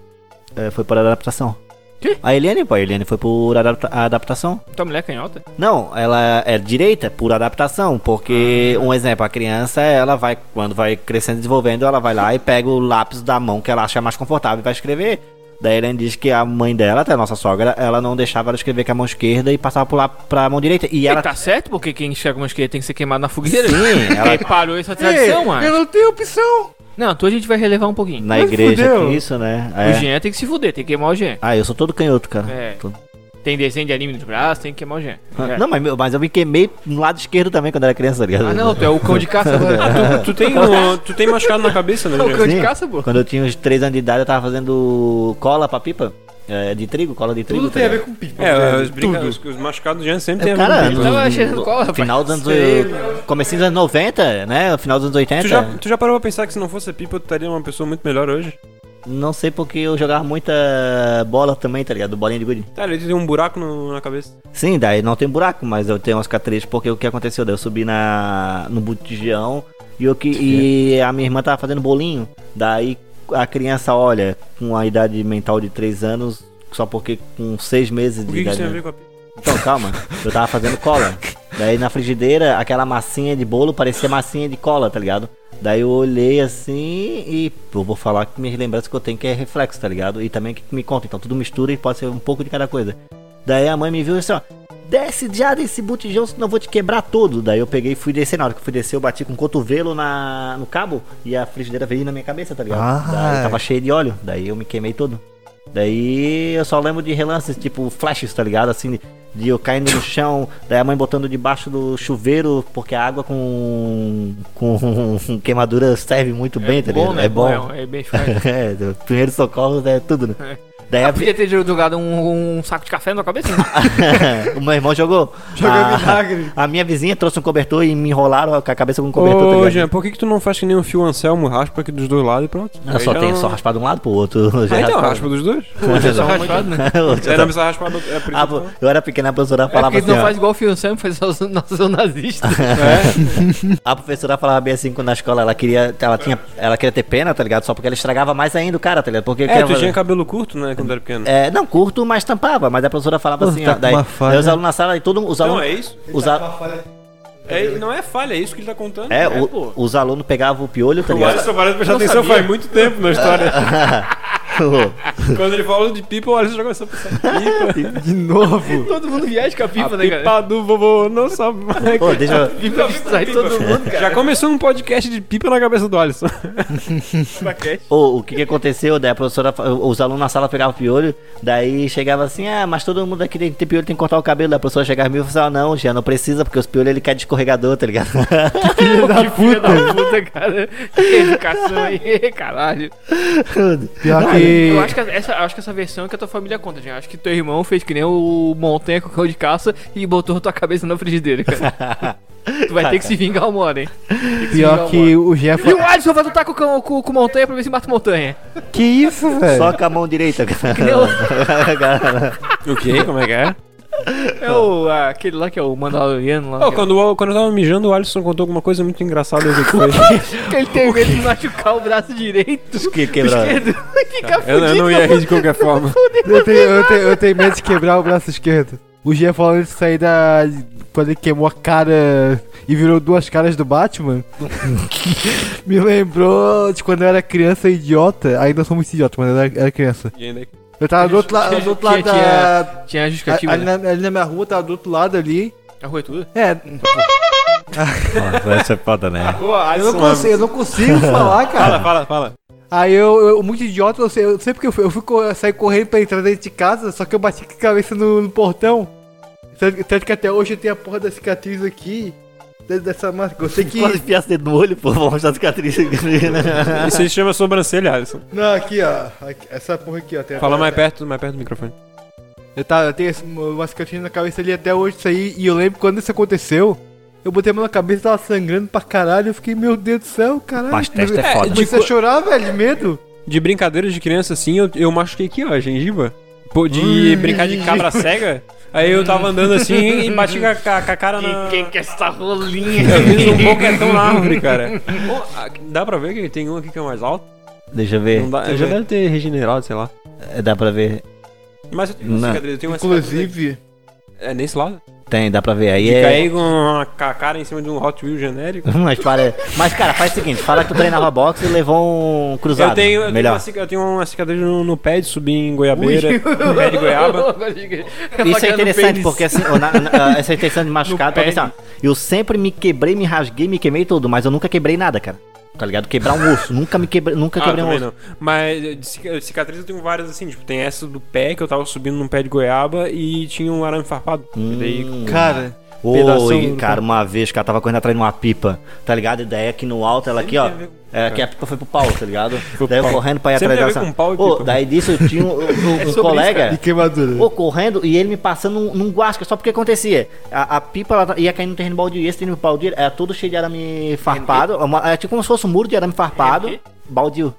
É, foi por adaptação. Quê? A Eliane, pô, a Eliane foi por adapta- adaptação. Tua mulher é canhota? Não, ela é direita por adaptação, porque, um exemplo, a criança, ela vai, quando vai crescendo e desenvolvendo, ela vai lá e pega o lápis da mão que ela acha mais confortável e vai escrever. Daí a Eliane diz que a mãe dela, até a nossa sogra, ela não deixava ela escrever com a mão esquerda e passava por lá pra mão direita. E Ela ela... tá certo, porque quem enxerga uma esquerda tem que ser queimado na fogueira. Sim, ela... Parou essa tradição, mano. eu não tenho opção. Não, tu a gente vai relevar um pouquinho. Na Mas igreja fudeu. que isso, né? O É. Jean tem que se fuder, tem que queimar o Jean. Ah, eu sou todo canhoto, cara. É. Tô- Tem desenho de anime nos braços, tem que queimar o Jean. É. Não, mas, mas eu me queimei no lado esquerdo também quando era criança, tá ligado? Ah não, tu é o cão de caça agora. Tu tem, um- tu tem machucado na cabeça, né? É o cão de Sim. caça, pô. Quando eu tinha uns 3 anos de idade, eu tava fazendo cola pra pipa. É, de trigo, cola de trigo. Tudo tá tem a ver com pipa. É, velho, os, brinca... tudo. os, os machucados já sempre É, tem a cara, ver com no, no- cola, rapaz. final dos anos. Sei, Comecinho dos anos 90, né? Final dos anos 80. Tu já, tu já parou pra pensar que se não fosse a pipa, tu estaria uma pessoa muito melhor hoje? Não sei porque eu jogava muita bola também, tá ligado? Bolinha de gude. Tá, ele tem um buraco no- na cabeça. Sim, daí não tem buraco, mas eu tenho uma cicatriz porque o que aconteceu? Daí eu subi na, no botijão e, eu, que, e a minha irmã tava fazendo bolinho. Daí a criança olha com a idade mental de 3 anos, só porque com 6 meses O de que, que isso idade. tem a ver com a? Então, calma. Eu tava fazendo cola. Daí na frigideira, aquela massinha de bolo parecia massinha de cola, tá ligado? Daí eu olhei assim e eu vou falar que minhas lembranças que eu tenho que é reflexo, tá ligado? E também que me conta. Então tudo mistura e pode ser um pouco de cada coisa. Daí a mãe me viu e disse, ó, desce já desse botijão, senão eu vou te quebrar todo. Daí eu peguei e fui descer. Na hora que eu fui descer, eu bati com o cotovelo na, no cabo e a frigideira veio na minha cabeça, tá ligado? Ah. Daí tava cheio de óleo. Daí eu me queimei todo. Daí eu só lembro de relances, tipo flashes, tá ligado? Assim, de eu caindo no chão, daí a mãe botando debaixo do chuveiro, porque a água com, com queimadura serve muito bem, tá ligado? né? É bom. É, é bem fácil. É, primeiro socorro é tudo, né? É. Daí a, Podia ter jogado um, um saco de café na cabeça. o meu irmão jogou. Joga a, vinagre. a minha vizinha trouxe um cobertor e me enrolaram com a cabeça com um cobertor, tá Ô, ligado? Jean, por que, que tu não faz que nem um fio Anselmo, raspa aqui dos dois lados e pronto? Eu Aí só tenho não- só raspar de um lado pro outro. Ah, então, raspa dos dois. Já Só tá- raspado, né? É, tá-. É isso Ah, pô, eu- eu era pequena, a professora É falava tu assim, não ó, faz igual o Fio Sam, faz só nação nazista. É, A professora falava bem assim quando na escola ela queria, ela tinha, ela queria ter pena, tá ligado? Só porque ela estragava mais ainda o cara, tá ligado? Porque é tu tinha cabelo curto, né, quando era pequeno. é, não curto, mas tampava, mas a professora falava Pô, assim, tá ó, daí, uma falha. daí os alunos na sala e todo os Não, alunos é isso. os, a- É, não é falha, é isso que ele tá contando. É, né, o- pô. os alunos pegavam o piolho, tá O ligado? Alisson parece prestar atenção faz muito tempo na história. Quando ele falou de pipa, o Alisson já começou a pensar pipa. De novo. Todo mundo viaja com a pipa, a né, cara? pipa do vovô não sabe mais. Pô, deixa eu... Pipa todo mundo, cara. Já começou um podcast de pipa na cabeça do Alisson. Ô, o que que aconteceu? Daí a professora, os alunos na sala pegavam o piolho, daí chegava assim, ah, mas todo mundo aqui tem, tem piolho, tem que cortar o cabelo. Daí a professora chegava em mim e falava, assim, ah, não, já não precisa, porque os piolhos ele quer de escorregador, tá ligado? Filho da Filha puta. da puta, cara. Que educação aí, caralho. Pior Cara, Eu acho que essa, acho que essa versão é que a tua família conta, gente. Acho que teu irmão fez que nem o Montanha com o cão de caça e botou a tua cabeça na frigideira, cara. Tu vai ter que se vingar uma hora, hein? Que Pior que o Jeff. E o Alisson vai lutar com, o cão- com, com Montanha pra ver se mata o Montanha. Que isso, velho? Só com a mão direita, cara. O quê? Como é que é? É o, aquele lá que é o Mandaloriano lá. Oh, quando, o- quando eu tava mijando, o Alisson contou alguma coisa muito engraçada. Eu foi. ele tem medo de machucar o braço direito. que quebrou. Esquerdo. E fica eu, eu não ia rir de qualquer forma. Eu tenho, eu, tenho, eu tenho medo de quebrar o braço esquerdo. O Jeff falando de sair da. Quando ele queimou a cara e virou duas caras do Batman. Me lembrou de quando eu era criança idiota. Ainda sou muito idiota, mas eu era, era criança. E ainda- Eu tava do outro, la do outro lado Tinha- da. Tinha a justificativa, Ali né? na, ali na minha rua, tava do outro lado ali. A rua é tudo? É, Essa é foda, né? eu não consigo, eu não consigo falar, cara. Fala, fala, fala. Aí eu, eu muito idiota, eu sei, eu sei porque eu fui, eu fui sair correndo pra entrar dentro de casa, só que eu bati com a cabeça no, no portão. Tanto que até hoje eu tenho a porra da cicatriz aqui. De- Dessa máscara. Eu sei que. Quase enfiasse dedo no olho, pô, vou mostrar a cicatriz. Isso aí se chama sobrancelha, Alisson. Não, aqui, ó. Aqui, essa porra aqui, ó. Tem Fala mais perto, mais perto do microfone. Eu, tava, eu tenho uma cicatriz na cabeça ali até hoje, isso aí. E eu lembro quando isso aconteceu. Eu botei a mão na cabeça e tava sangrando pra caralho. Eu fiquei, meu Deus do céu, caralho. Mas testa é Eu foda. comecei a chorar, velho, de medo. De brincadeiras de criança assim, eu, eu machuquei aqui, ó, a gengiva. Pô, de brincar de cabra cega. Aí eu tava andando assim e bati com a, com a- cara na. Quem que é essa rolinha? Eu fiz um boquetão na árvore, cara. Pô, ah, dá pra ver que tem um aqui que é mais alto? Deixa eu ver. Dá, Deixa já ver. deve ter regenerado, sei lá. É, Dá pra ver. Mas eu tenho uma cicatriz, eu tenho uma cicatriz. Inclusive. É nesse lado? Tem, dá pra ver. Aí De é. cair com a com a cara em cima de um Hot Wheel genérico. Mas, para... Mas, cara, faz o seguinte: fala que tu treinava boxe e levou um cruzado. Eu tenho, eu, tenho Melhor. uma, cica- eu tenho uma cicatriz no, no pé de subir em goiabeira, no pé de goiaba. Isso é interessante, porque assim, na- na- essa intenção de machucado, porque assim, ó, eu sempre me quebrei, me rasguei, me queimei tudo, mas eu nunca quebrei nada, cara. Tá ligado? Quebrar um osso. nunca me quebrei, nunca Ah, quebrei um osso. não. Mas de cica- cicatriz eu tenho várias assim, tipo, tem essa do pé que eu tava subindo num pé de goiaba e tinha um arame farpado. E daí, Hum. Cara. Oi, cara, uma vez, cara, tava correndo atrás de uma pipa, tá ligado? E daí aqui no alto, ela aqui, ó. É, aqui a pipa foi pro pau, tá ligado? Daí eu pau. correndo pra ir Sempre atrás dessa. com pau e Ô, pipa. daí disso eu tinha um, um- um isso, colega. E queimadura. Ô, correndo e ele me passando num, num guasca, só porque acontecia. A, a pipa ela ia cair no terreno baldio e esse terreno baldio era todo cheio de arame farpado. Uma, é tipo como se fosse um muro de arame farpado. Baldio.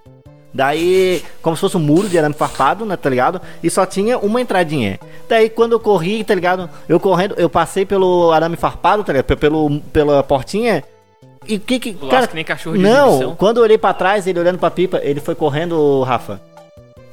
Daí, como se fosse um muro de arame farpado, né, tá ligado? E só tinha uma entradinha. Daí, quando eu corri, tá ligado? Eu correndo, eu passei pelo arame farpado, tá ligado? Pe- Pelo, pela portinha. E o que que. Cara, Cara, que nem cachorro de não, exibição. quando eu olhei pra trás, ele olhando pra pipa, ele foi correndo, Rafa.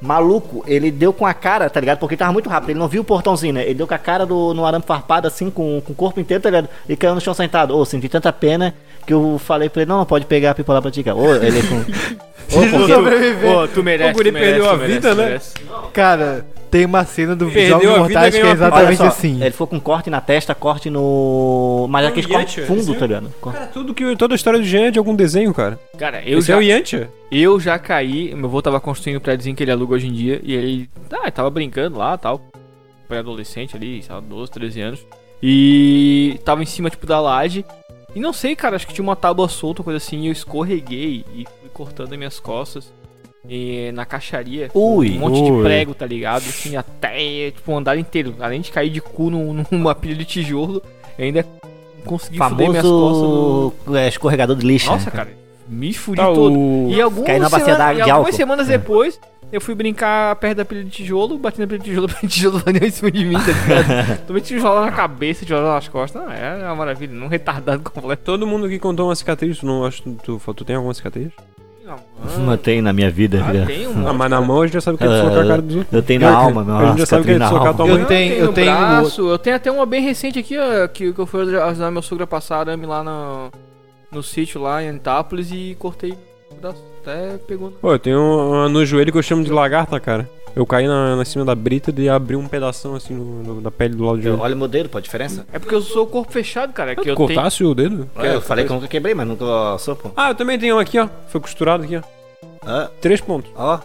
Maluco, ele deu com a cara, tá ligado? Porque tava muito rápido, ele não viu o portãozinho, né? Ele deu com a cara do, no arame farpado, assim, com, com o corpo inteiro, tá ligado? E caiu no chão sentado. Ô, senti tanta pena que eu falei pra ele, não, não pode pegar a pipa lá pra ti, cara. Ô, ele com... Ô, porque... Pô, tu merece, O guri tu merece, perdeu a vida, né? merece. Cara, tem uma cena do Perdeu Jogos Mortais que é exatamente só, assim. ele ficou com corte na testa, corte no... Mas aquele corte fundo, esse é- tá ligado? Cara, tudo que, toda a história do Jean é de algum desenho, cara. Cara, eu Esse já, é o Yantia. eu já caí, meu avô tava construindo o prédiozinho que ele aluga hoje em dia, e ele, ah, tava brincando lá, tal, pré-adolescente ali, sei lá, 12, 13 anos, e tava em cima, tipo, da laje, e não sei, cara, acho que tinha uma tábua solta, coisa assim, e eu escorreguei e fui cortando as minhas costas, e na caixaria, Ui, um monte de ui. prego, tá ligado, assim, até, tipo, o andar inteiro, além de cair de cu num- numa pilha de tijolo, ainda consegui fuder minhas costas no... Famoso é, escorregador de lixo. Nossa, né? cara, me fudi Tá, todo. o... E algumas, na bacia semana- de algumas semanas depois, eu fui brincar perto da pilha de tijolo, bati na pilha de tijolo, a pilha de tijolo valeu em cima de mim, tá ligado? Tomei tijolo na cabeça, tijolo nas costas. Não, é uma maravilha, não retardado completo. Todo mundo que contou uma cicatriz, tu não acho que tu, tu tem alguma cicatriz? Matei na minha vida. Ah, tem um Ah, mas na mão a gente já sabe que é deslocar a cara dos outros. Eu tenho na Eu- alma, meu. a gente já sabe que é deslocar tua Eu mãe. tenho, eu no tenho. braço, eu tenho até uma bem recente aqui, ó, que, que eu fui ajudar minha sogra a passar arame lá no, no sítio lá em Antápolis e cortei pedaço. Até pegou. Pô, eu tenho uma no joelho que eu chamo de lagarta, cara. Eu caí na, na cima da brita e abri um pedação assim no, no- da pele do lado de Eu- joelho. Olha o meu dedo, pô, a diferença. É porque eu sou corpo fechado, cara. Que Tu eu tenho... cortasse o dedo? É, eu falei que eu nunca quebrei, mas nunca sou, pô. Ah, eu também tenho um aqui, ó. Foi costurado aqui, ó. Ah, Três pontos. ó.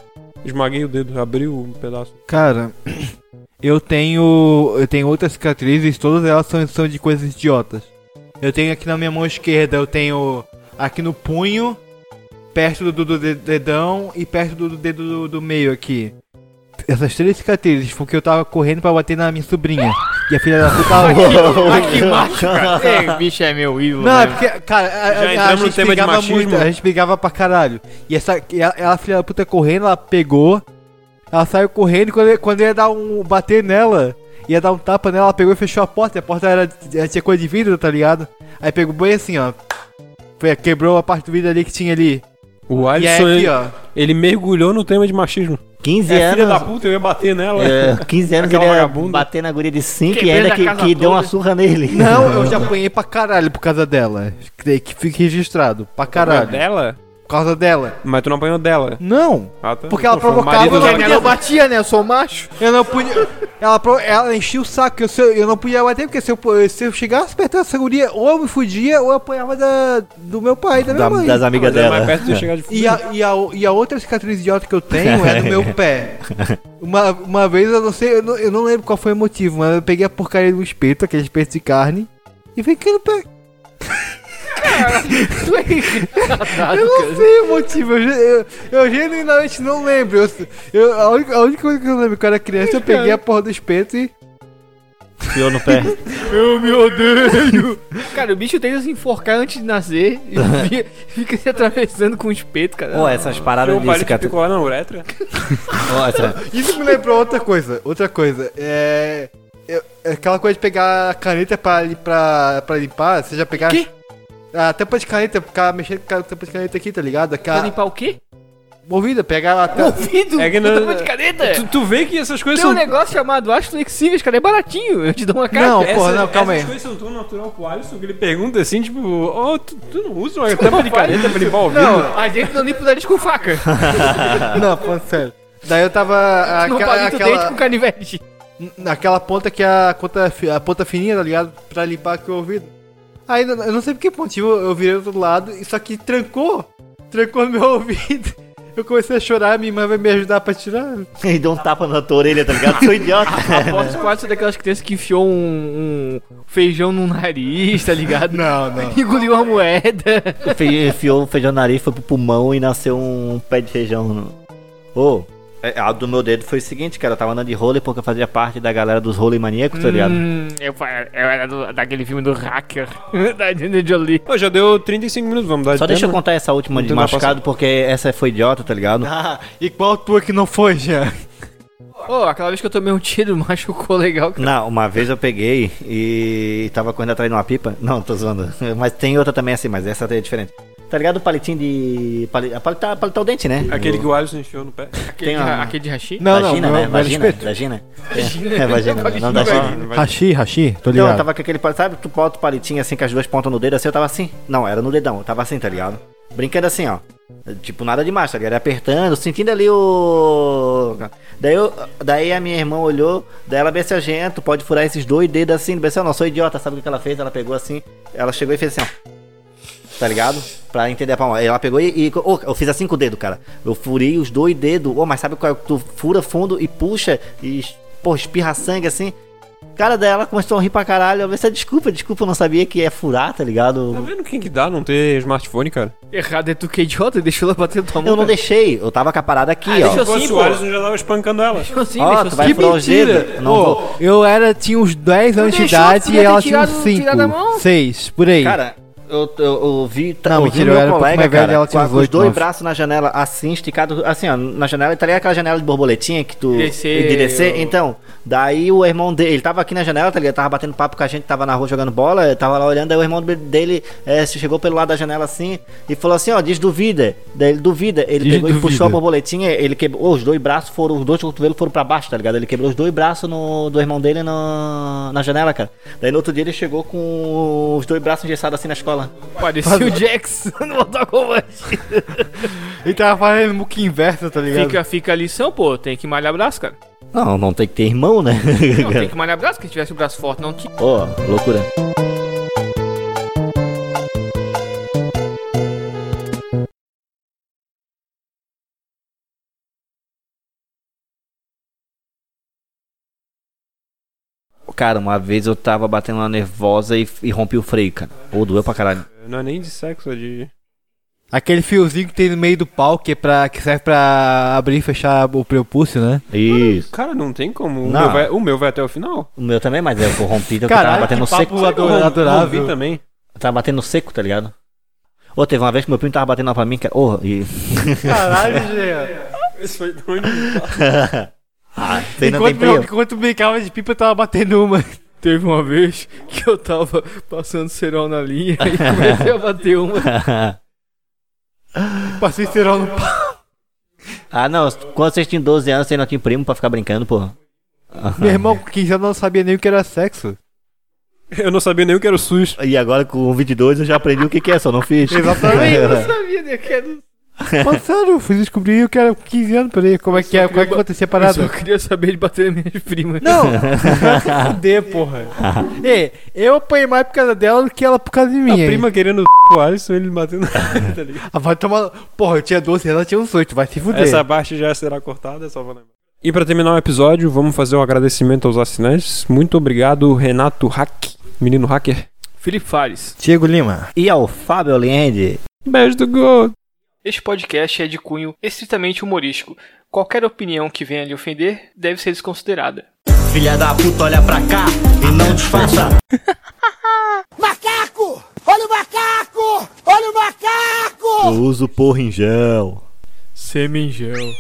Esmaguei o dedo, abri um pedaço. Cara, eu tenho. Eu tenho outras cicatrizes, todas elas são, são de coisas idiotas. Eu tenho aqui na minha mão esquerda, eu tenho aqui no punho, perto do, do de- dedão e perto do, do dedo do, do meio aqui. Essas três cicatrizes, porque eu tava correndo pra bater na minha sobrinha. E a filha da puta tava. Ai, que macho, cara. Ei, bicho é meu ídolo. Não, é né? porque, cara, a, Já a- a entramos no gente tema de brigava machismo. muito, a gente brigava pra caralho. E essa, e ela, ela, filha da puta correndo, ela pegou, ela saiu correndo e quando, quando ia dar um, bater nela, ia dar um tapa nela, ela pegou e fechou a porta, e a porta era, tinha coisa de vidro, tá ligado? Aí pegou bem assim, ó, foi, quebrou a parte do vidro ali que tinha ali. O aí Alisson, aqui, ele, ó, ele mergulhou no tema de machismo. 15 É filha da anos. puta, eu ia bater nela. É, 15 anos ele ia bater na guria de 5 e ainda que, que deu uma surra nele. não, eu já apanhei pra caralho por causa dela, que, que fique registrado, pra caralho, Dela? Por causa dela. Mas tu não apanhou dela. Não, Ah, tá. Porque ela Pô, provocava- marido Porque dela. ela- Ela batia, né? Eu sou macho. Eu não podia. Ela, pro- ela enchia o saco, eu, se eu, eu não podia bater, porque se eu, se eu chegasse perto dessa guria, ou eu me fudia, ou eu apanhava da, do meu pai e da minha Da- mãe. das amigas Mas é mais dela. perto de chegar de E a, e, a, e a outra cicatriz idiota que eu tenho é no meu pé. Uma, uma vez, eu não sei, eu não, eu não lembro qual foi o motivo, mas eu peguei a porcaria do espeto, aquele espeto de carne, e fiquei no pé. É engraçado, Eu não cara. sei o motivo, eu, eu, eu genuinamente não lembro. Eu, eu- a, única, a única coisa que eu lembro quando eu era criança, eu peguei a porra do espeto e. Enfiou no pé. Eu me odeio. Cara, o bicho tenta se enforcar antes de nascer e fica, fica se atravessando com o espeto, cara. Ó, essas paradas de cicatriz. ficou lá na uretra. Ó, essa- Isso me lembrou outra coisa. Outra coisa. É. é aquela coisa de pegar a caneta pra, pra, pra limpar. Você já pegar. Quê? A tampa de caneta, ficar mexendo com a tampa de caneta aqui, tá ligado? Pra Aquela. limpar o quê? Movida, pegar a tampa. Ouvido? É que não- de caneta. Tu, tu vê que essas coisas Tem um são... negócio chamado aço flexíveis, cara, é baratinho. Eu te dou uma caixa. Não, Essas, porra, não, calma aí. essas coisas são tão natural pro Alisson que ele pergunta assim, tipo, oh, tu, tu não usa uma tampa de caneta pra limpar o ouvido? Não, A gente não limpa o nariz com faca. não, falando sério. Daí eu tava. não aquela- o dente aquela, com canivete. naquela ponta que é a, ponta, fi- a ponta fininha, tá ligado? Pra limpar aqui o ouvido. Aí eu não sei por que motivo eu virei do outro lado, e só que trancou. Trancou no meu ouvido. Eu comecei a chorar, minha irmã vai me ajudar pra tirar. Ele deu um tapa na tua orelha, tá ligado? Sou idiota. Aposto quase ser daquelas crianças que enfiou um, um feijão no nariz, tá ligado? Não, não. Engoliu uma moeda. Fe- Enfiou o feijão no nariz, foi pro pulmão e nasceu um pé de feijão. No... Ô, é, a do meu dedo foi o seguinte, cara. Eu tava andando de rolê porque eu fazia parte da galera dos rolê maníacos, tá ligado? Hum, eu, eu era do- daquele filme do hacker, da Angelina Jolie. Pô, já deu 35 minutos, vamos dar Só de deixa eu tema? contar essa última de Não machucado, porque essa foi idiota, tá ligado? Ah, e qual tua que não foi, já? Ô, aquela vez que eu tomei um tiro, machucou legal. cara. Não, uma vez eu peguei e tava correndo atrás de uma pipa. Não, tô zoando. Mas tem outra também assim, mas essa é diferente. Tá ligado o palitinho de. Pali... Palitar, palitar o dente, né? Aquele O- que o Alisson enfiou no pé. Aquele, tem de, uma- aquele de hashi? Não, vagina, não, né? velho Vagina, espeto. vagina. É, é vagina, Vagina, não dá velho. jeito. Hashi, hashi, tô Então, ligado. eu tava com aquele palito, sabe? Tu bota o palitinho assim com as duas pontas no dedo, assim, eu tava assim. Não, era no dedão, eu tava assim, tá ligado? Brincando assim, ó. Tipo, nada demais, tá ligado? Apertando, sentindo ali o. Daí, eu, daí a minha irmã olhou, daí ela disse assim, tu pode furar esses dois dedos assim. Eu não sou idiota, sabe o que ela fez? Ela pegou assim, ela chegou e fez assim, ó. Tá ligado? Pra entender a palma. Ela pegou e. e oh, eu fiz assim com o dedo, cara. Eu furei os dois dedos. Oh, mas sabe qual é? Tu fura fundo e puxa e. Pô, espirra sangue assim. Cara dela começou a rir pra caralho. Eu disse, desculpa, desculpa, eu não sabia que é furar, tá Tá ligado? vendo quem que dá não ter smartphone, cara? Errado é tu que é idiota, deixou ela bater tua mão. Eu não cara. deixei, eu tava com a parada aqui, ó. deixa Se eu- fosse assim, o pô. Alisson já tava espancando ela. Deixou assim, Ó, deixou tu assim. vai Que furar dedos. mentira! Não vou. eu era, tinha uns 10 anos de deixou, idade e ela tinha uns tirado- tirado a mão. 5, 6, por aí. Cara, Eu, eu, eu vi, tá, Não, mentira, eu meu colega, velho, cara, tinha com, com os dois braços na janela, assim, esticado, assim, ó, na janela, tá ligado aquela janela de borboletinha que tu... Descer, de descer? eu- Então, daí o irmão dele, ele tava aqui na janela, tá ligado, tava batendo papo com a gente, tava na rua jogando bola, tava lá olhando, aí o irmão dele se chegou pelo lado da janela assim, e falou assim, ó, diz duvida, daí ele duvida, ele Diz pegou e duvida. puxou a borboletinha, ele quebrou, os dois braços foram, os dois cotovelos foram pra baixo, tá ligado, ele quebrou os dois braços no, do irmão dele no, na janela, cara. Daí no outro dia ele chegou com os dois braços engessados assim na escola. Parecia o Jax no Mortal Kombat. Ele tava fazendo muque inverso, tá ligado? Fica, fica a lição, pô. Tem que malhar braço, cara. Não, não tem que ter irmão, né? Não, tem que malhar braço. Quem tivesse o braço forte não tinha. Pô, loucura. Cara, uma vez eu tava batendo uma nervosa e, e rompi o freio, cara. Pô, doeu pra caralho. Não é nem de sexo, é de. Aquele fiozinho que tem no meio do pau que, é pra, que serve pra abrir e fechar o prepúcio, né? Isso. Cara, não tem como. O, Não. meu vai, o meu vai até o final. O meu também, mas eu rompi, então eu tava Caralho, batendo que seco. papo ador- Eu adorável. rompi também. Eu tava batendo seco, tá ligado? Ô, teve uma vez que meu primo tava batendo lá pra mim, cara. Ô, e. Caralho, Jean. Isso foi onde? Ah, você tem Enquanto, meu, primo? enquanto brincava de pipa, eu tava batendo uma. Teve uma vez que eu tava passando cerol na linha e comecei a bater uma. Passei cerol no pau. ah, não. Quando vocês tinham 12 anos, vocês não tinham primo pra ficar brincando, porra. Meu irmão com 15 anos não sabia nem o que era sexo. Eu não sabia nem o que era o SUS. E agora com 22 eu já aprendi o que, que é, só não fiz. Exatamente. Eu não sabia nem que era. Mas sério, eu fui descobrir o que era com 15 anos, peraí. Como é que, é, como é que acontecia a Eu parada? só queria saber de bater nas minhas primas. Não, vai fuder, porra. Ei, eu apanhei mais por causa dela do que ela por causa de mim. A hein? prima querendo o Alisson, ele batendo. tá ligado? Ah, vai tomar. Porra, eu tinha 12 ela tinha uns 8, vai se fuder. Essa parte já será cortada, é só vou lembrar. E pra terminar o episódio, vamos fazer um agradecimento aos assinantes. Muito obrigado, Renato Hack, menino hacker. Felipe Fares. Diego Lima. E ao Fábio Oliende. Beijo do gol. Este podcast é de cunho estritamente humorístico. Qualquer opinião que venha lhe ofender deve ser desconsiderada. Filha da puta, olha pra cá e não disfarça. Macaco! Olha o macaco! Olha o macaco! Eu uso porra em gel. Semingel.